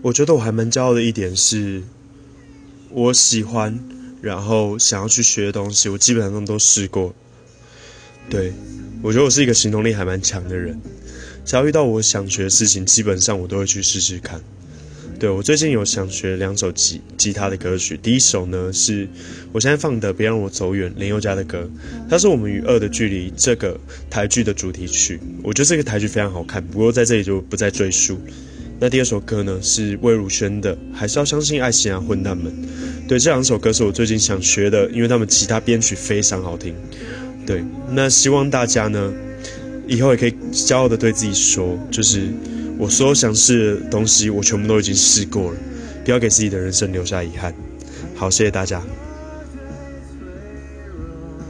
我觉得我还蛮骄傲的一点是，我喜欢，然后想要去学的东西，我基本上都试过。对，我觉得我是一个行动力还蛮强的人，只要遇到我想学的事情，基本上我都会去试试看。对我最近有想学两首吉吉他的歌曲，第一首呢是我现在放的《别让我走远》林宥嘉的歌，它是我们与恶的距离这个台剧的主题曲，我觉得这个台剧非常好看，不过在这里就不再赘述。那第二首歌呢是魏如萱的《还是要相信爱情啊混蛋们》，对这两首歌是我最近想学的，因为他们吉他编曲非常好听。对，那希望大家呢以后也可以骄傲的对自己说，就是。我所有想试的东西，我全部都已经试过了，不要给自己的人生留下遗憾。好，谢谢大家。